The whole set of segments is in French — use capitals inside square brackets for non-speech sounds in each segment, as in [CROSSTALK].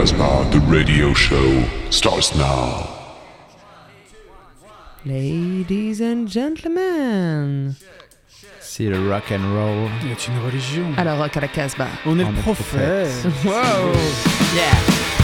Casbah, the radio show, starts now. Ladies and gentlemen. C'est le rock and roll. C'est une religion? Alors, rock à la Casbah. On est On le est prophète. Wow. Yeah.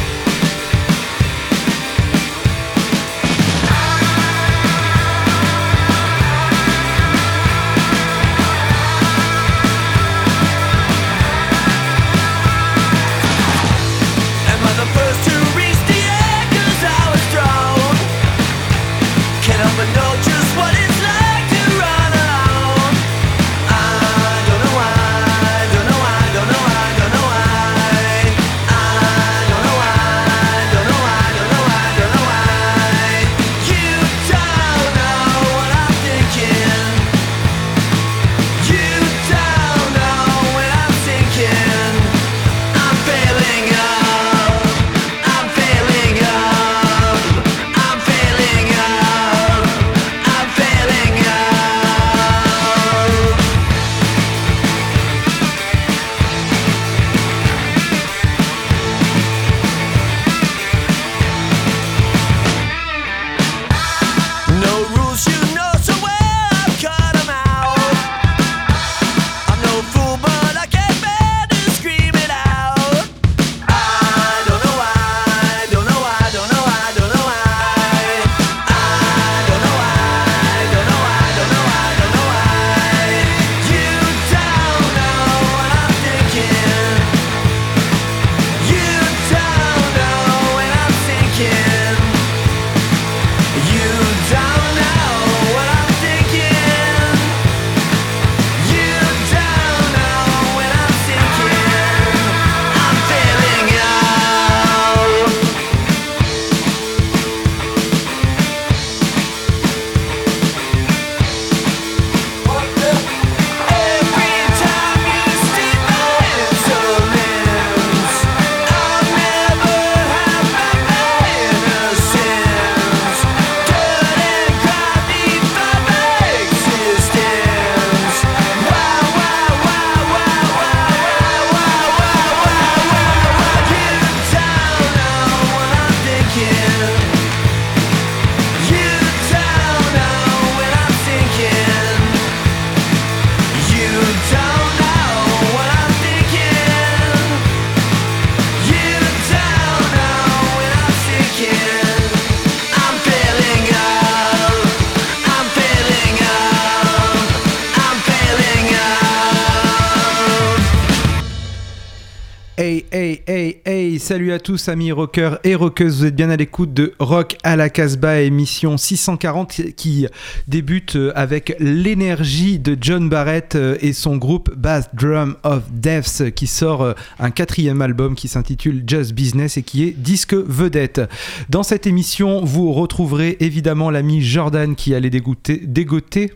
À tous amis rockers et rockeuses, vous êtes bien à l'écoute de Rock à la Casbah, émission 640 qui débute euh, avec l'énergie de John Barrett euh, et son groupe Bass Drum of Deaths qui sort euh, un quatrième album qui s'intitule Just Business et qui est disque vedette. Dans cette émission, vous retrouverez évidemment l'ami Jordan qui allait dégoûter,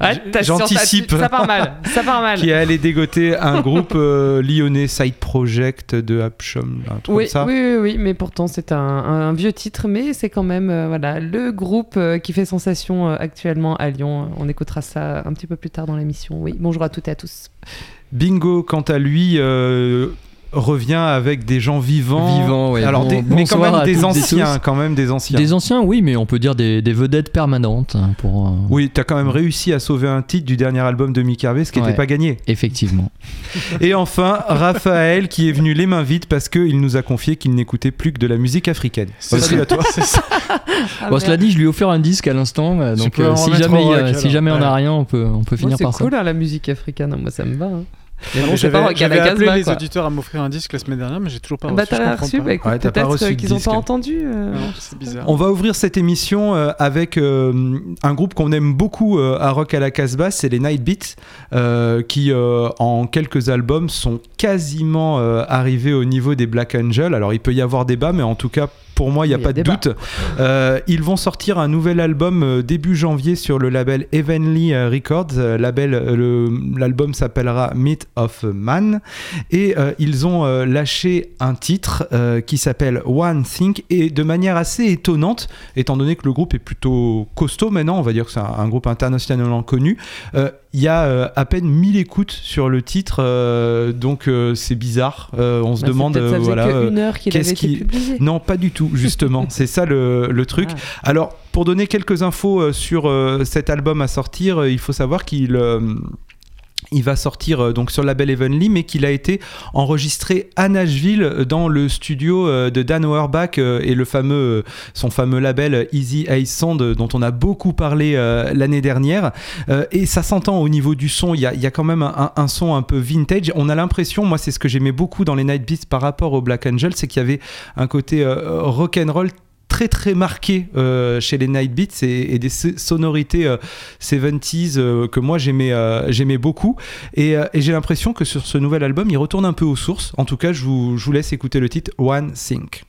Ouais, J'anticipe. Ça part mal. [LAUGHS] Ça part mal. qui est allé dégoter un groupe euh, lyonnais Side Project de Upshom, un truc Oui, comme ça. oui, oui, oui, mais pourtant c'est un, un vieux titre, mais c'est quand même euh, voilà le groupe euh, qui fait sensation actuellement à Lyon. On écoutera ça un petit peu plus tard dans l'émission. Oui, bonjour à toutes et à tous. Bingo, quant à lui, revient avec des gens vivants. Vivants, ouais. Alors, Bon- des- mais quand même des anciens, quand même des anciens. Des anciens, oui, mais on peut dire des, des vedettes permanentes hein, pour. euh, Oui, t'as quand même réussi à sauver un titre du dernier album de Mick Harvey, ce qui n'était Ouais. pas gagné. Effectivement. [LAUGHS] Et enfin, Raphaël, qui est venu les mains vides parce qu'il nous a confié qu'il n'écoutait plus que de la musique africaine. C'est ça. à toi. [LAUGHS] C'est ça. Ah, bon, cela dit, je lui ai offert un disque à l'instant, euh, Tu donc euh, si jamais, si jamais on Ouais. a rien, on peut, on peut finir c'est par cool ça. hein, la musique africaine. Moi ça me va. hein. Mais Ah, mais c'est pas J'avais rock à la j'avais appelé Casbah, les quoi. auditeurs à m'offrir un disque la semaine dernière, mais j'ai toujours pas Bah reçu. t'as reçu, pas. bah écoute, Ouais, peut-être reçu euh, qu'ils ont disque. pas entendu. euh, Non, c'est bizarre. On va ouvrir cette émission euh, avec euh, un groupe qu'on aime beaucoup euh, à Rock à la Casbah, c'est les Night Beats, euh, qui euh, en quelques albums sont quasiment euh, arrivés au niveau des Black Angel. Alors il peut y avoir débat, mais en tout cas pour moi il n'y a Il y a pas de doute. Euh, ils vont sortir un nouvel album euh, début janvier sur le label Heavenly euh, Records. Label, l'album s'appellera Myth of Man et euh, ils ont euh, lâché un titre qui s'appelle One Think et de manière assez étonnante étant donné que le groupe est plutôt costaud maintenant on va dire que c'est un, un groupe internationalement connu il y a euh, à peine 1000 écoutes sur le titre, euh, donc euh, c'est bizarre. On se Bah, demande, ça voilà. une heure qu'il qu'est-ce qui- non, pas du tout, justement. [LAUGHS] c'est ça le, le truc. Ah. Alors, pour donner quelques infos sur cet album à sortir, il faut savoir qu'il il va sortir euh, donc sur le label Heavenly, mais qu'il a été enregistré à Nashville euh, dans le studio euh, de Dan Auerbach et le fameux, son fameux label Easy Ace Sound dont on a beaucoup parlé l'année dernière. Et ça s'entend au niveau du son, il y a, y a quand même un, un son un peu vintage. On a l'impression, moi c'est ce que j'aimais beaucoup dans les Night Beats par rapport au Black Angel, c'est qu'il y avait un côté euh, rock and roll très très marqué euh, chez les Night Beats et, des so- sonorités euh, 70s euh, que moi j'aimais euh, j'aimais beaucoup. Et, euh, et j'ai l'impression que sur ce nouvel album il retourne un peu aux sources. En tout cas je vous, je vous laisse écouter le titre One Think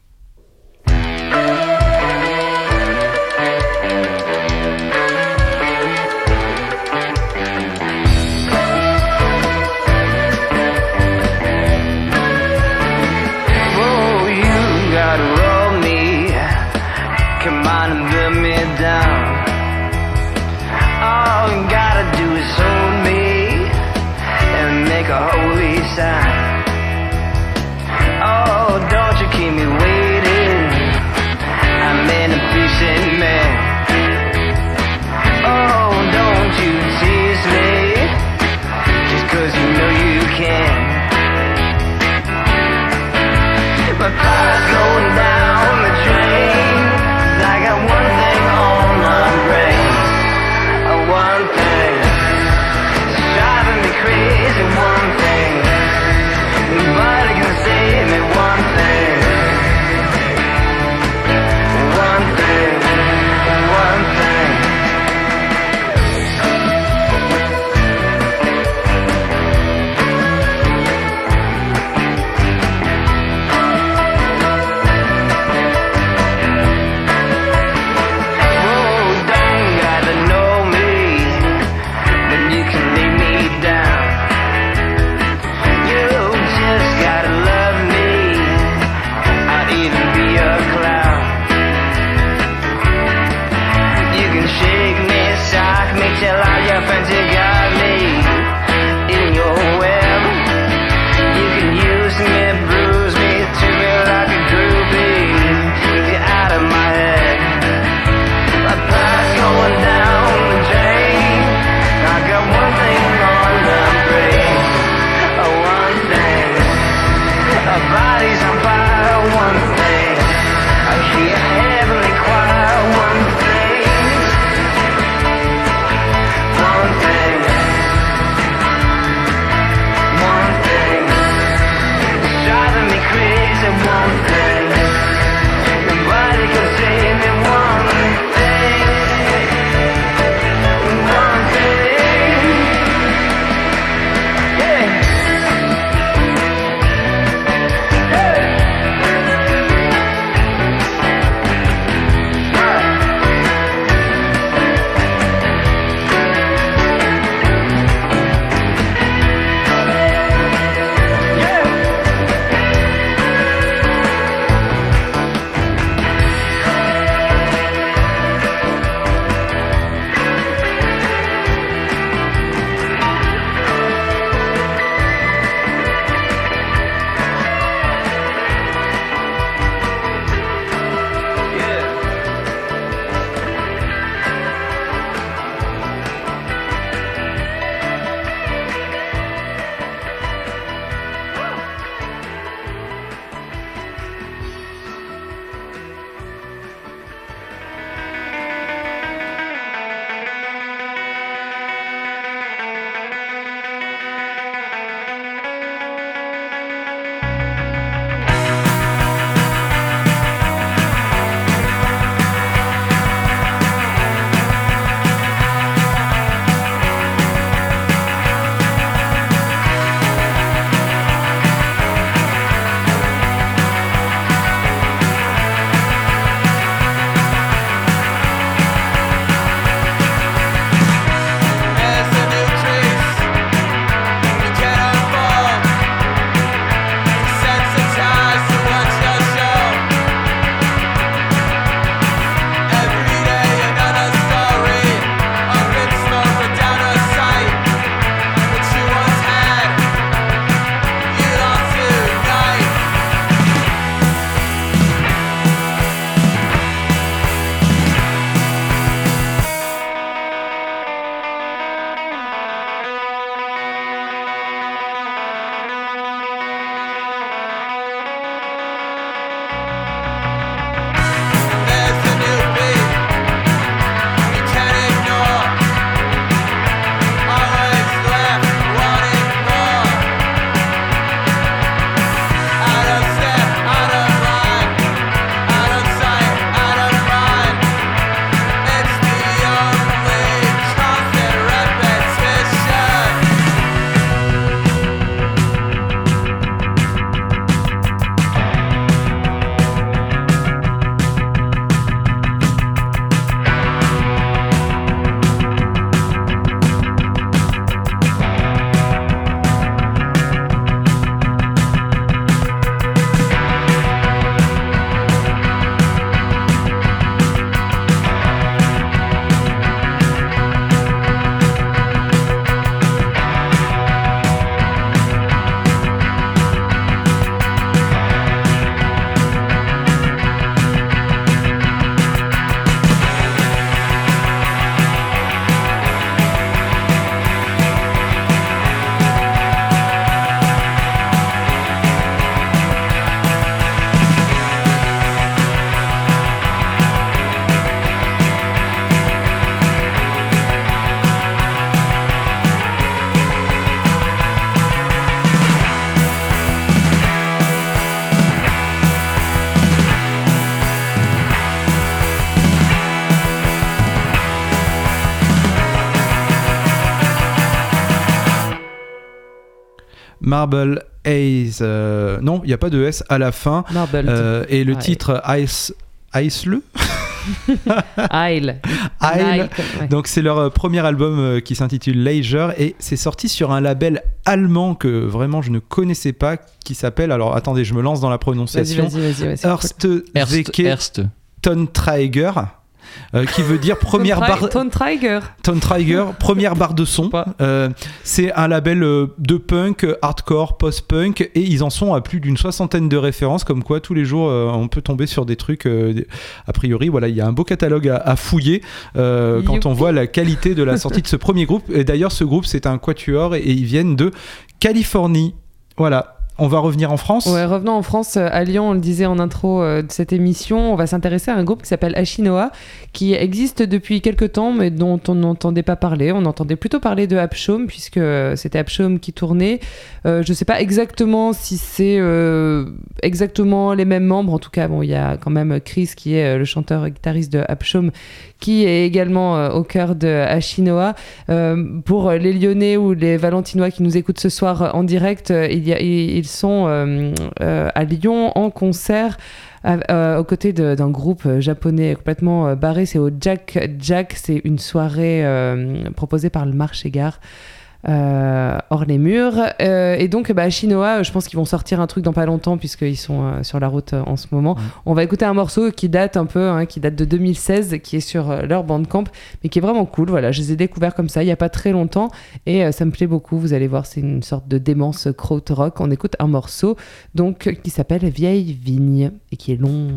Marble Haze. Euh, non, il n'y a pas de S à la fin. Marble. Euh, et le Ouais. titre Ice, Ice le [LAUGHS] Isle. Isle. Ouais. Donc c'est leur euh, premier album euh, qui s'intitule Leisure et c'est sorti sur un label allemand que vraiment je ne connaissais pas qui s'appelle alors attendez je me lance dans la Vas-y, prononciation vas-y, vas-y. ouais, c'est cool. Erste Erst, Erst. Euh, qui veut dire première barre Tri- Ton Tiger. Tonträger première barre de son. Euh, c'est un label euh, de punk hardcore post-punk et ils en sont à plus d'une soixantaine de références comme quoi tous les jours euh, on peut tomber sur des trucs a priori voilà il y a un beau catalogue à, à fouiller quand on voit la qualité de la [LAUGHS] sortie de ce premier groupe. Et d'ailleurs ce groupe c'est un quatuor et, et ils viennent de Californie. Voilà on va revenir en France Ouais, revenons en France, euh, à Lyon, on le disait en intro euh, de cette émission, on va s'intéresser à un groupe qui s'appelle Ashinoa, qui existe depuis quelques temps, mais dont on n'entendait pas parler. On entendait plutôt parler de Abshom, puisque euh, c'était Abshom qui tournait. Je sais pas exactement si c'est exactement les mêmes membres. En tout cas, bon, il y a quand même Chris, qui est le chanteur et guitariste de Abshom, qui est également euh, au cœur de Ashinoa. Euh, pour les Lyonnais ou les Valentinois qui nous écoutent ce soir euh, en direct, ils sont à Lyon en concert. euh, aux côtés d'un groupe japonais complètement barré, c'est au Jack Jack, c'est une soirée proposée par le Marché Gare. Euh, hors les murs. Euh, et donc bah, Shinoa je pense qu'ils vont sortir un truc dans pas longtemps puisqu'ils sont euh, sur la route euh, en ce moment. On va écouter un morceau qui date un peu hein, qui date de 2016 qui est sur euh, leur bandcamp mais qui est vraiment cool. Voilà je les ai découverts comme ça il y a pas très longtemps. Et euh, ça me plaît beaucoup. Vous allez voir c'est une sorte de démence krautrock. On écoute un morceau donc euh, qui s'appelle Vieille Vigne et qui est long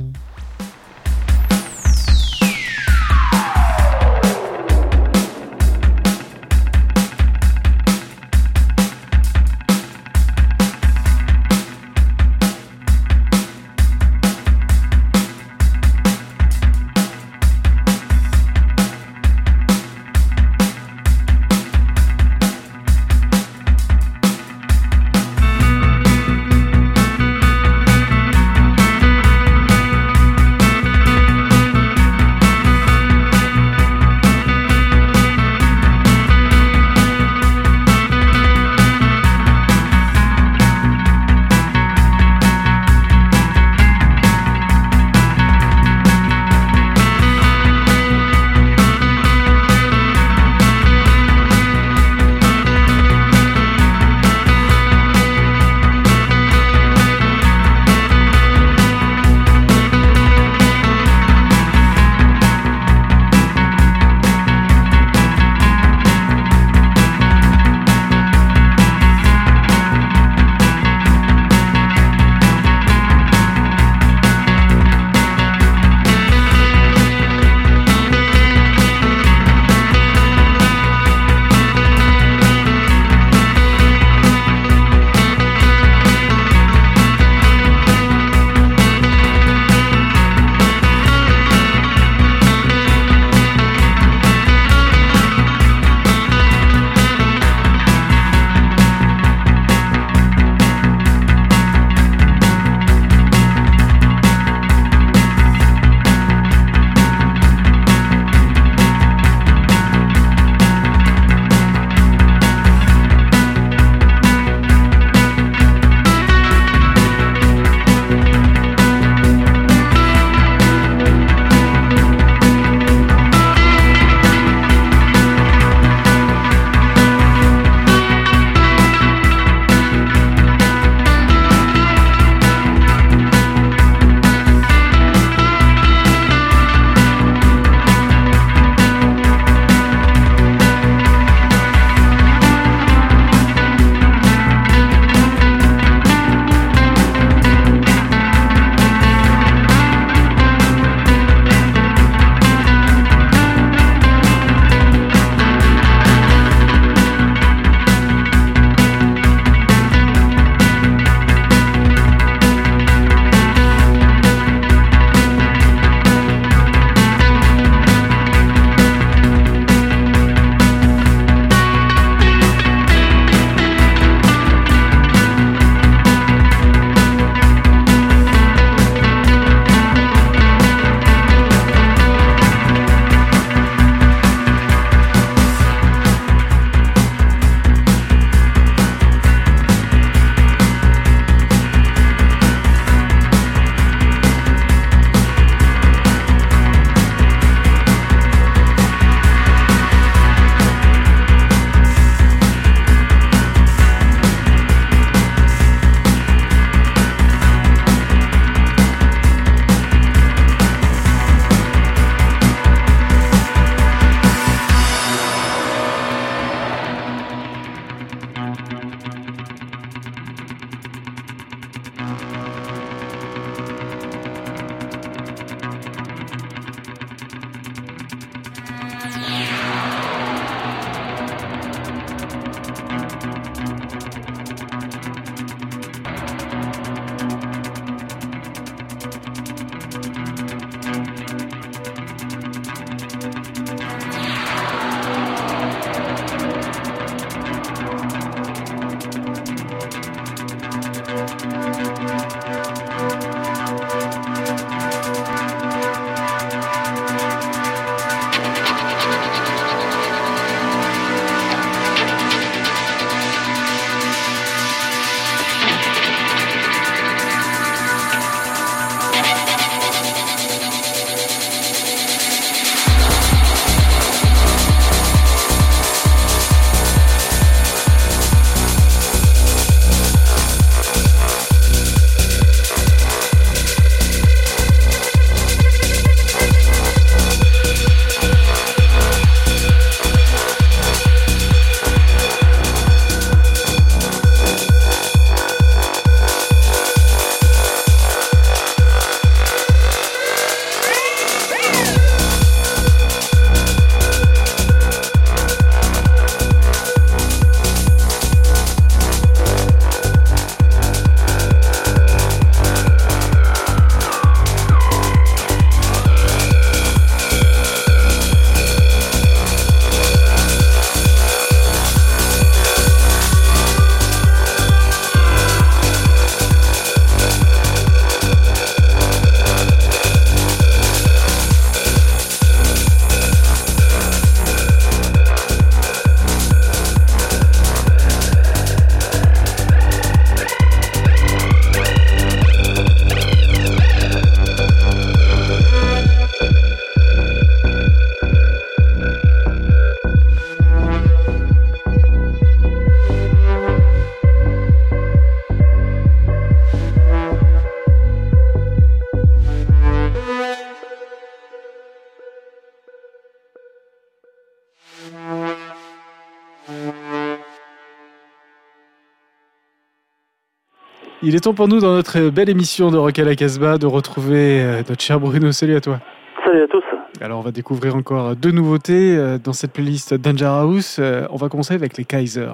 Il est temps pour nous, dans notre belle émission de Rock à la Casbah, de retrouver euh, notre cher Bruno. Salut à toi. Salut à tous. Alors, on va découvrir encore deux nouveautés euh, dans cette playlist Danger House. Euh, On va commencer avec les Kaiser.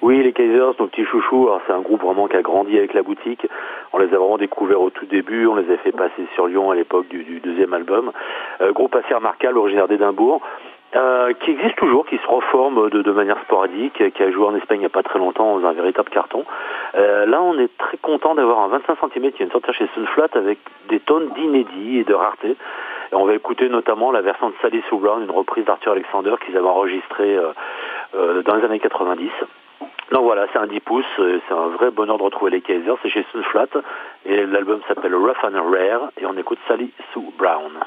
Oui, les Kaisers, nos petits chouchous, alors c'est un groupe vraiment qui a grandi avec la boutique. On les a vraiment découverts au tout début, on les a fait passer sur Lyon à l'époque du, du deuxième album. Euh, groupe assez remarquable, originaire d'Édimbourg, euh, qui existe toujours, qui se reforme de, manière sporadique, qui a joué en Espagne il n'y a pas très longtemps dans un véritable carton. Euh, là, on est très content d'avoir un 25 cm qui vient de sortir chez Sunflat avec des tonnes d'inédits et de rareté. Et on va écouter notamment la version de Sally Sue Brown, une reprise d'Arthur Alexander qu'ils avaient enregistrée euh, dans les années 90. Donc voilà, c'est un 10 pouces, c'est un vrai bonheur de retrouver les Kaisers, c'est chez Sunflat, et l'album s'appelle Rough and Rare, et on écoute Sally Sue Brown.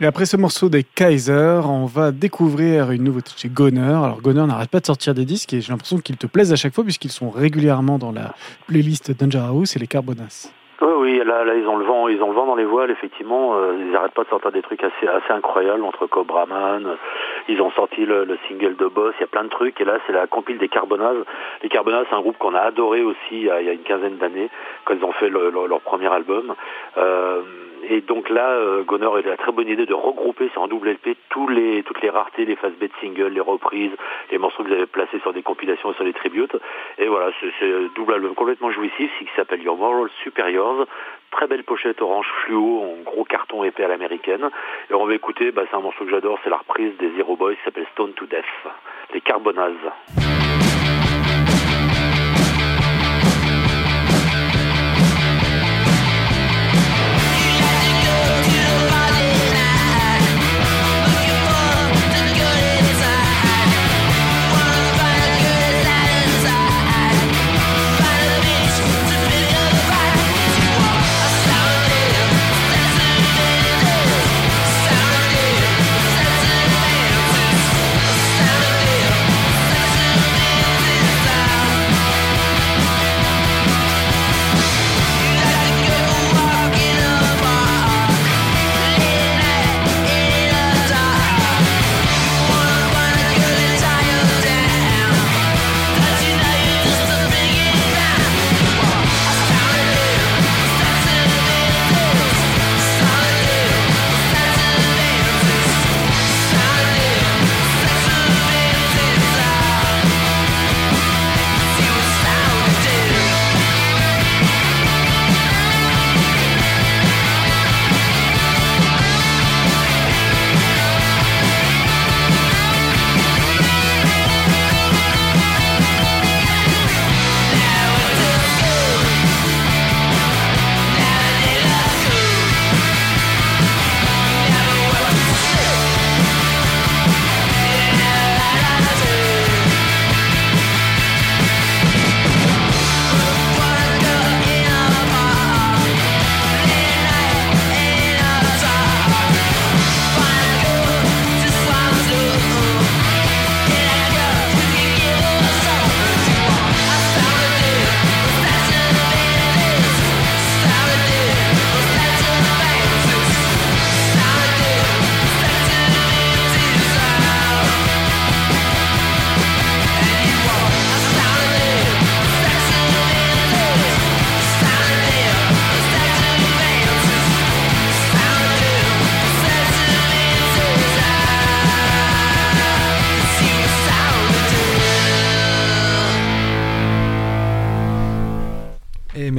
Et après ce morceau des Kaiser, on va découvrir une nouveauté chez Goner. Alors Goner n'arrête pas de sortir des disques et j'ai l'impression qu'ils te plaisent à chaque fois puisqu'ils sont régulièrement dans la playlist Danger House et les Carbonas. Oui, oui, là, là, ils ont le vent, ils ont le vent dans les voiles, effectivement. euh, ils n'arrêtent pas de sortir des trucs assez, assez incroyables entre Cobraman. euh, Ils ont sorti le, le single de Boss, il y a plein de trucs. Et là, c'est la compile des Carbonaz. Les Carbonaz, c'est un groupe qu'on a adoré aussi il y a, une quinzaine d'années, quand ils ont fait le- le- leur premier album. Euh, et donc là, euh, Goner a la très bonne idée de regrouper sur un double LP tous les, toutes les raretés, les phases B de single, les reprises, les morceaux que vous avez placés sur des compilations et sur les tributes. Et voilà, un double album complètement jouissif, qui s'appelle Your Moral Superiors. Très belle pochette orange fluo, en gros carton épais à l'américaine. Et on va écouter, bah, c'est un morceau que j'adore, c'est la reprise des Zero Boys, qui s'appelle Stone to Death. Les Carbonaz.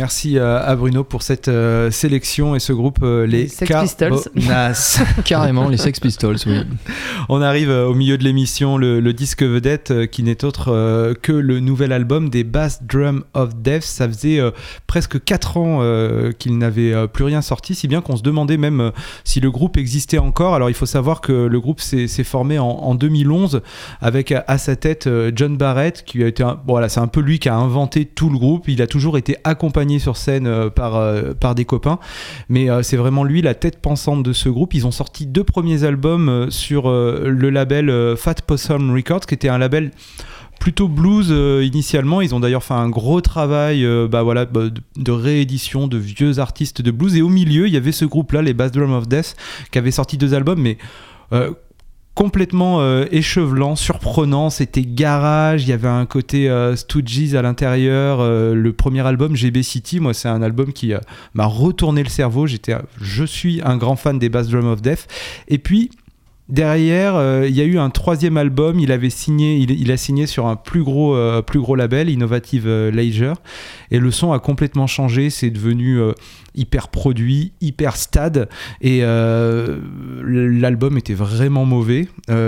Merci euh, à Bruno pour cette euh, sélection et ce groupe, euh, les, Les Sex Pistols. [LAUGHS] Carrément, les Sex Pistols, oui. [LAUGHS] On arrive au milieu de l'émission, le, le disque vedette qui n'est autre que le nouvel album des Bass Drum of Death. Ça faisait presque 4 ans qu'il n'avait plus rien sorti, si bien qu'on se demandait même si le groupe existait encore. Alors il faut savoir que le groupe s'est formé en, en 2011 avec à, à sa tête John Barrett, qui a été un, bon, voilà, c'est un peu lui qui a inventé tout le groupe. Il a toujours été accompagné sur scène euh, par, euh, par des copains, mais euh, c'est vraiment lui la tête pensante de ce groupe. Ils ont sorti deux premiers albums sur le label Fat Possum Records, qui était un label plutôt blues initialement. Ils ont d'ailleurs fait un gros travail bah, voilà, bah, de, réédition de vieux artistes de blues. Et au milieu, il y avait ce groupe-là, les Bass Drum of Death, qui avait sorti deux albums, mais complètement euh, échevelant, surprenant. C'était garage, il y avait un côté euh, Stooges à l'intérieur. Euh, le premier album, GB City, moi, c'est un album qui euh, m'a retourné le cerveau. Je suis un grand fan des Bass Drum of Death. Et puis, Derrière, euh, il y a eu un troisième album. Il avait signé, il, il a signé sur un plus gros, euh, plus gros label, Innovative euh, Leisure, et le son a complètement changé. C'est devenu euh, hyper produit, hyper stade, et l'album était vraiment mauvais.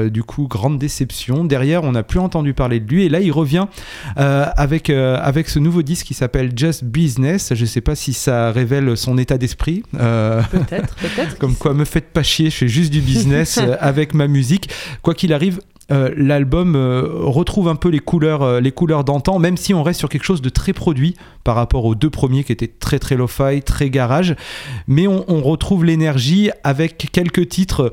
Du coup, grande déception. Derrière, on n'a plus entendu parler de lui, et là, il revient avec avec ce nouveau disque qui s'appelle Just Business. Je sais pas si ça révèle son état d'esprit. Peut-être, peut-être. [LAUGHS] comme quoi, me faites pas chier, je fais juste du business [LAUGHS] avec ma musique. Quoi qu'il arrive, euh, l'album euh, retrouve un peu les couleurs, euh, les couleurs d'antan, même si on reste sur quelque chose de très produit par rapport aux deux premiers qui étaient très très lo-fi, très garage. Mais on, on retrouve l'énergie avec quelques titres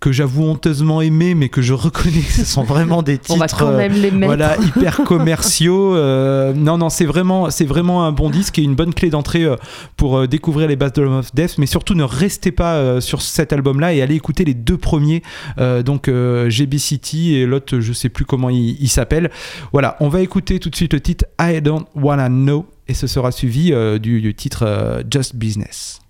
que j'avoue honteusement aimer, mais que je reconnais que ce sont vraiment des titres. On va quand euh, même les mettre. voilà, hyper commerciaux. euh, non, non, c'est vraiment, c'est vraiment un bon disque et une bonne clé d'entrée euh, pour découvrir les Drum of Death. Mais surtout, ne restez pas sur cet album-là et allez écouter les deux premiers. euh, donc, euh, GB City et l'autre, je sais plus comment il, il s'appelle. Voilà, on va écouter tout de suite le titre I Don't Wanna Know et ce sera suivi du, du titre Just Business.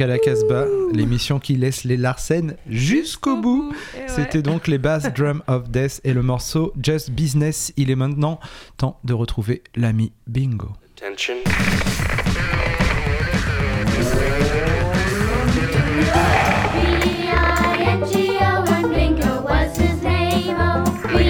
À la Casbah, l'émission qui laisse les Larsen jusqu'au bout. Ouais. C'était donc les Bass [LAUGHS] Drum of Death et le morceau Just Business. Il est maintenant temps de retrouver l'ami Bingo. Attention. Oh. Oh.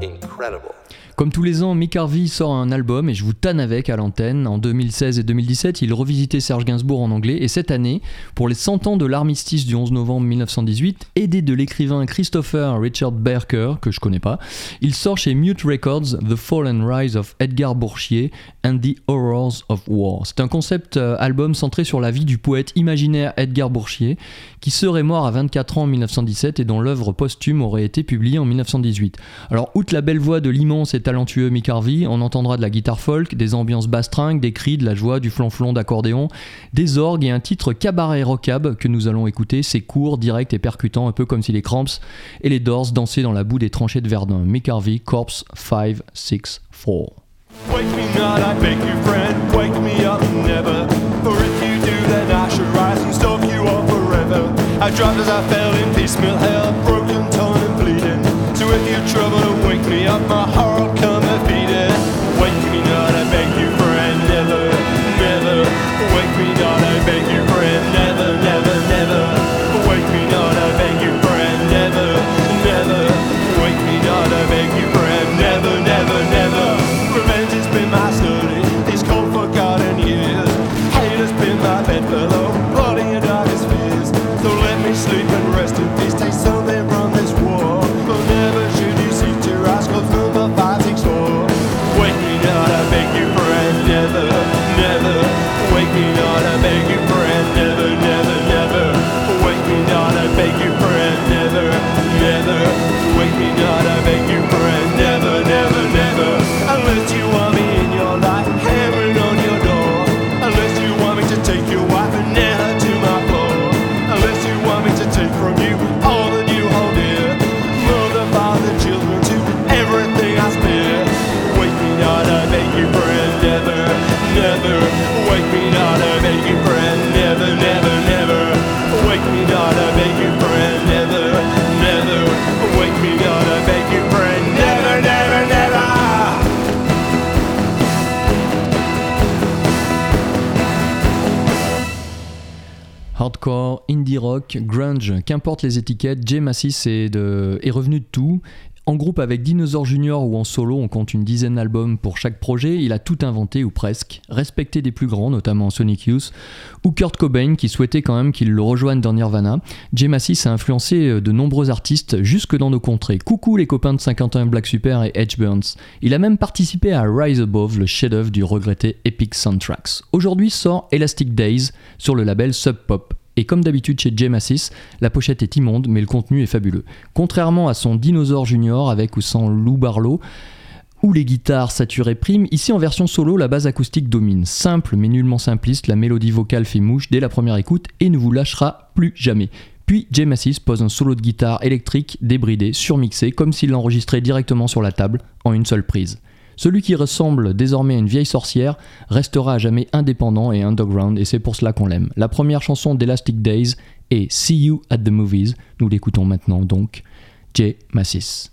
Incredible. Comme tous les ans, Mick Harvey sort un album et je vous tanne avec à l'antenne. En 2016 et 2017, il revisitait Serge Gainsbourg en anglais et cette année, pour les 100 ans de l'armistice du 11 novembre 1918, aidé de l'écrivain Christopher Richard Berker, que je connais pas, il sort chez Mute Records The Fall and Rise of Edgar Bourchier and the Horrors of War. C'est un concept euh, album centré sur la vie du poète imaginaire Edgar Bourchier, qui serait mort à 24 ans en 1917 et dont l'œuvre posthume aurait été publiée en 1918. Alors, outre la belle voix de l'immense et talentueux Mick Harvey, on entendra de la guitare folk, des ambiances bastringues, des cris, de la joie, du flanflon d'accordéon, des orgues et un titre cabaret rockab que nous allons écouter. C'est court, direct et percutant, un peu comme si les Cramps et les Doors dansaient dans la boue des tranchées de Verdun. Mick Harvey, Corpse 5, 6, 4. Wake me not, I beg you, friend. Wake me up, never. For if you do, then I shall rise and stalk you off forever. I dropped as I fell in piecemeal hell, broken, torn, and bleeding. So if you trouble to wake me up, my heart qu'importe les étiquettes, Jay Massis est revenu de tout. En groupe avec Dinosaur Junior ou en solo, on compte une dizaine d'albums pour chaque projet. Il a tout inventé ou presque, respecté des plus grands, notamment Sonic Youth, ou Kurt Cobain qui souhaitait quand même qu'il le rejoigne dans Nirvana. Jay Massis a influencé euh, de nombreux artistes jusque dans nos contrées. Coucou les copains de 51 Black Super et Edge Burns. Il a même participé à Rise Above, le chef-d'œuvre du regretté Epic Soundtracks. Aujourd'hui sort Elastic Days sur le label Sub Pop. Et comme d'habitude chez Jay Massis, la pochette est immonde, mais le contenu est fabuleux. Contrairement à son Dinosaur Junior avec ou sans Lou Barlow, où les guitares saturées priment, ici en version solo, la base acoustique domine. Simple mais nullement simpliste, la mélodie vocale fait mouche dès la première écoute et ne vous lâchera plus jamais. Puis Jay Massis pose un solo de guitare électrique débridé, surmixé, comme s'il l'enregistrait directement sur la table en une seule prise. Celui qui ressemble désormais à une vieille sorcière restera à jamais indépendant et underground et c'est pour cela qu'on l'aime. La première chanson d'Elastic Days est See You at the Movies. Nous l'écoutons maintenant donc. Jay Massis.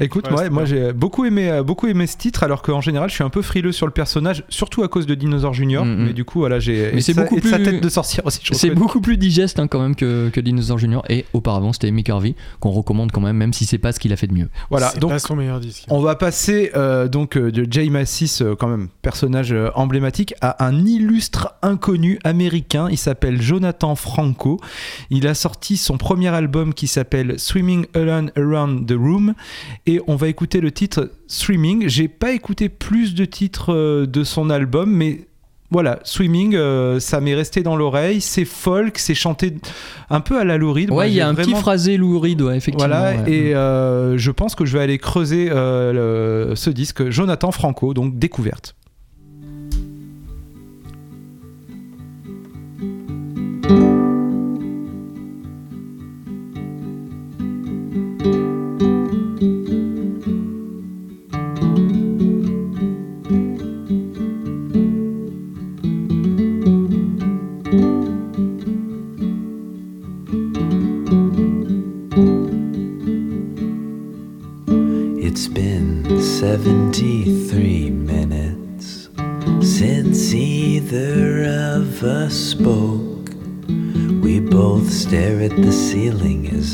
Écoute, Ouais, moi, j'ai beaucoup aimé, euh, beaucoup aimé ce titre, alors qu'en général, je suis un peu frileux sur le personnage, surtout à cause de Dinosaur Junior. Mm, mm. Mais du coup, voilà, j'ai. Mais c'est sa- beaucoup et de sa plus- tête de sorcière aussi. je C'est beaucoup plus digeste hein, quand même que, que Dinosaur Junior et auparavant c'était Mick Harvey qu'on recommande quand même même si c'est pas ce qu'il a fait de mieux. Voilà, donc pas son meilleur disque. On va passer euh, donc euh, de Jay Massis, quand même personnage euh, emblématique, à un illustre inconnu américain. Il s'appelle Jonathan Franco. Il a sorti son premier album qui s'appelle Swimming Alone Around the Room et on va écouter le titre Swimming. J'ai pas écouté plus de titres euh, de son album, mais voilà, Swimming, euh, ça m'est resté dans l'oreille. C'est folk, c'est chanté un peu à la Lou Reed. Ouais, il y a un petit phrasé Lou Reed, ouais, effectivement. voilà, ouais. et euh, je pense que je vais aller creuser euh, le- ce disque, Jonathan Franco, donc découverte.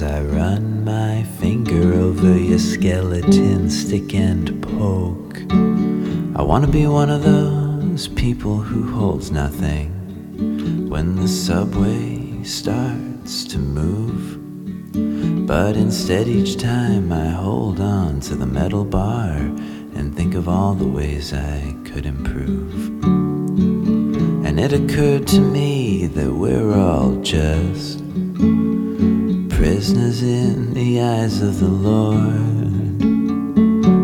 I run my finger over your skeleton, stick and poke. I wanna be one of those people who holds nothing when the subway starts to move. But instead, each time I hold on to the metal bar and think of all the ways I could improve. And it occurred to me that we're all just prisoners in the eyes of the Lord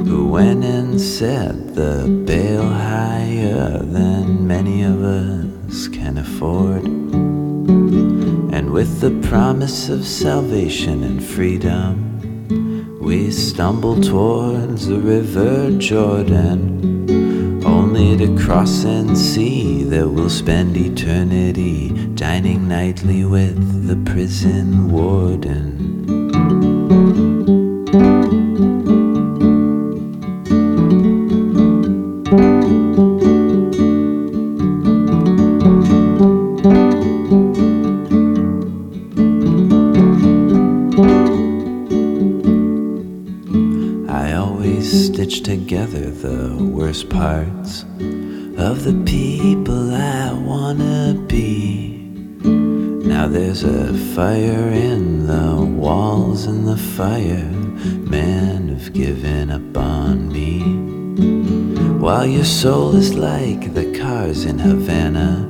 who went and set the bail higher than many of us can afford. And with the promise of salvation and freedom, we stumble towards the river Jordan, only to cross and see that we'll spend eternity dining nightly with the prison warden. I always stitch together the worst parts of the people fire in the walls, and the firemen have given up on me. While your soul is like the cars in Havana,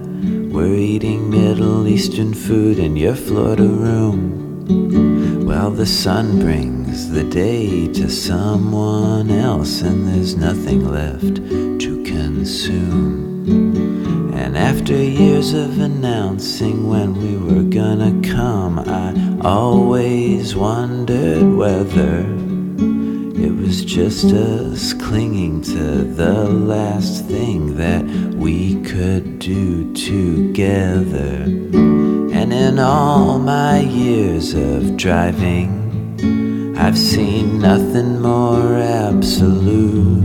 we're eating Middle Eastern food in your Florida room. while the sun brings the day to someone else, and there's nothing left to consume. After years of announcing when we were gonna come, I always wondered whether it was just us clinging to the last thing that we could do together. And in all my years of driving, I've seen nothing more absolute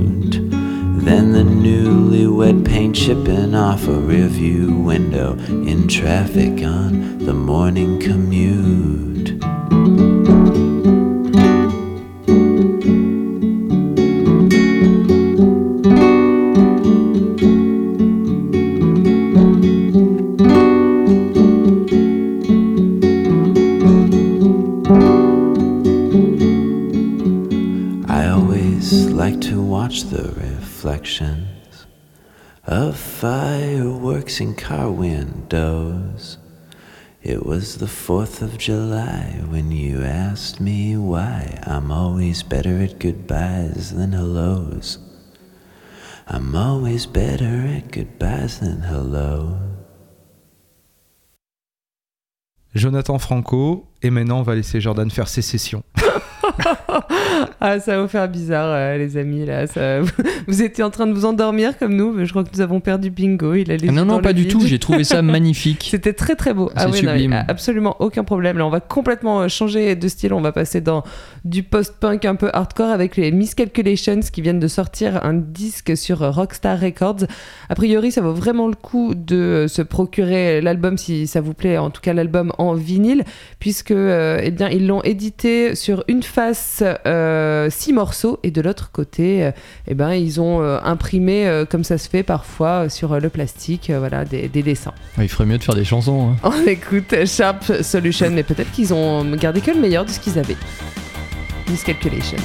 newlywed paint chipping off a rearview window in traffic on the morning commute. Car windows. It was the 4th of July when you asked me why I'm always better at goodbyes than hellos. I'm always better at goodbyes than hellos. Jonathan Franco, et maintenant on va laisser Jordan faire ses sessions. [LAUGHS] ah, ça va vous faire bizarre, euh, les amis. Là, ça... [LAUGHS] vous étiez en train de vous endormir comme nous, mais je crois que nous avons perdu Bingo. Il a les Ah non, non, pas du vide. tout. J'ai trouvé ça [LAUGHS] magnifique. C'était très très beau. Non, sublime. absolument aucun problème. Là, on va complètement euh, changer de style. On va passer dans du post-punk un peu hardcore avec les Miscalculations qui viennent de sortir un disque sur euh, Rockstar Records. A priori, ça vaut vraiment le coup de se procurer l'album si ça vous plaît, en tout cas l'album en vinyle, puisque euh, eh bien, ils l'ont édité sur une face euh, six morceaux et de l'autre côté, euh, eh ben, ils ont euh, imprimé, comme ça se fait parfois, sur le plastique, voilà, des, des dessins. Ouais, Il ferait mieux de faire des chansons. hein. [LAUGHS] On écoute Sharp Solution, mais peut-être qu'ils ont gardé que le meilleur de ce qu'ils avaient. Miscalculations.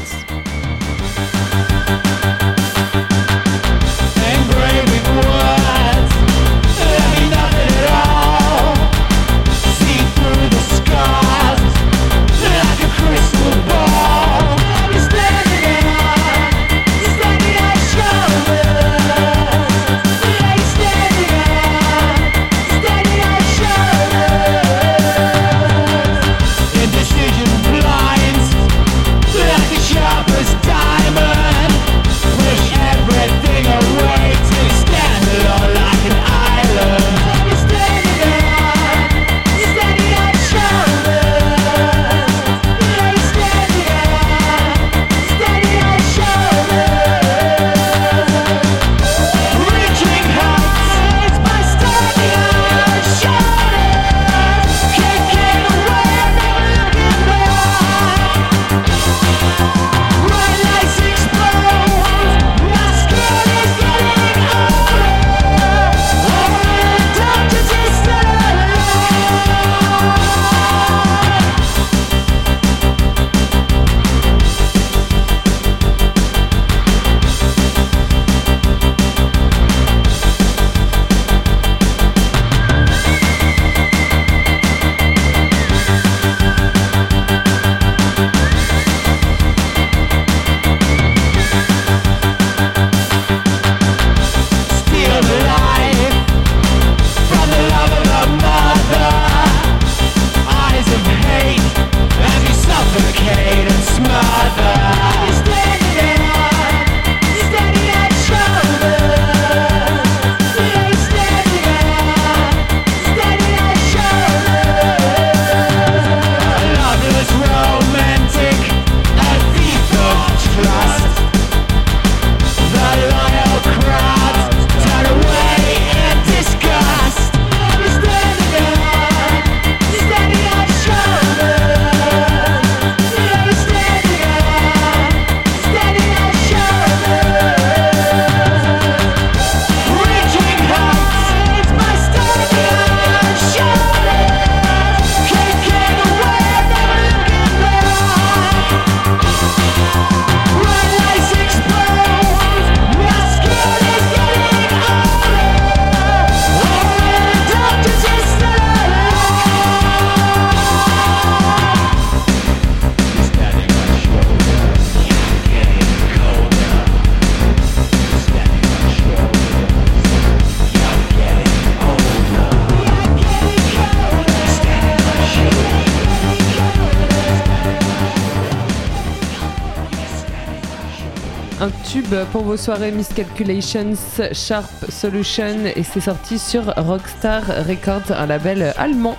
Pour vos soirées Miscalculations, Sharp Solution, et c'est sorti sur Rockstar Records, un label allemand.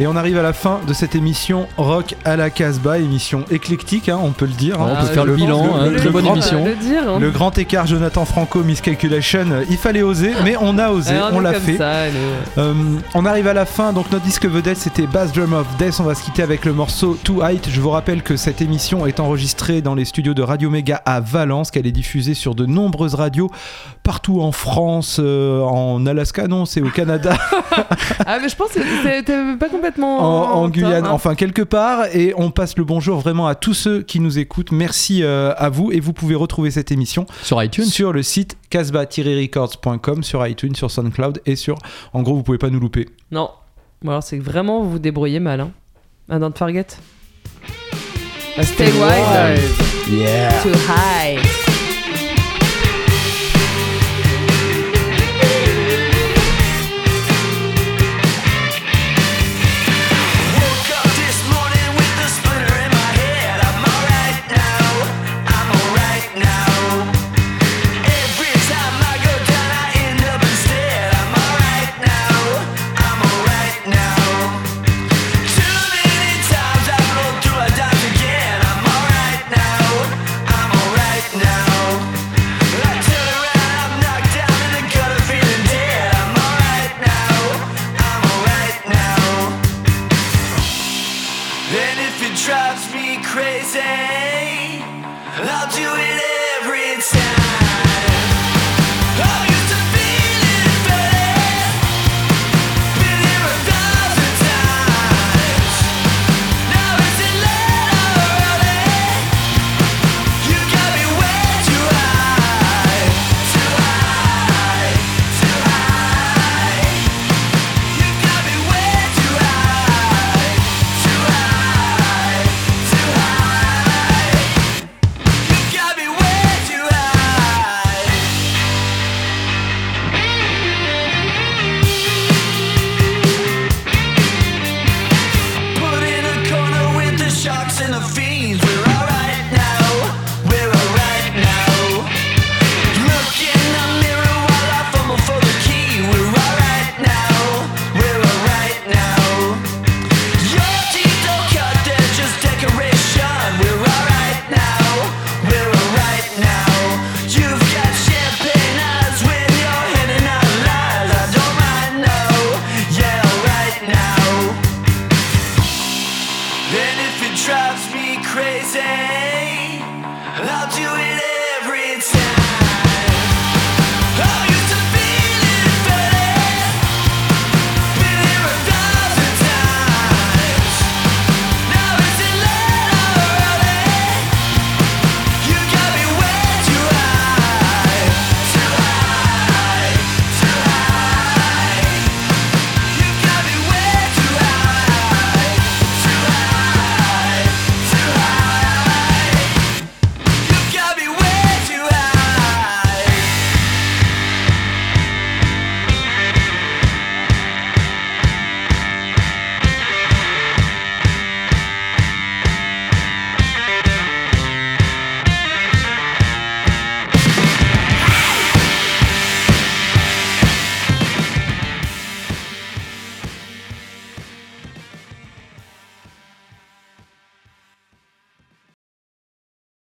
Et on arrive à la fin de cette émission Rock à la Casbah, émission éclectique, hein, on peut le dire. hein. On peut faire le bilan, hein, très bonne grand- émission. Le dire, hein. Le grand écart Jonathan Franco, Miscalculation, il fallait oser, mais on a osé, Ouais, on, l'a fait. ça. Euh, on arrive à la fin, donc notre disque vedette c'était Bass Drum of Death. On va se quitter avec le morceau Too Height. Je vous rappelle que cette émission est enregistrée dans les studios de Radio Méga à Valence, qu'elle est diffusée sur de nombreuses radios partout en France, euh, en Alaska, non, c'est au Canada. [LAUGHS] Ah, mais je pense que t'es pas complètement complètement en, Guyane, hein. enfin quelque part, et on passe le bonjour vraiment à tous ceux qui nous écoutent. Merci euh, à vous, et vous pouvez retrouver cette émission Sur iTunes sur le site casbah-records.com, sur iTunes, sur SoundCloud et sur. En gros, vous pouvez pas nous louper. Non. Bon, alors c'est que vraiment vous vous débrouillez mal. Hein. Ah, don't forget. Stay wild. Yeah. Too high.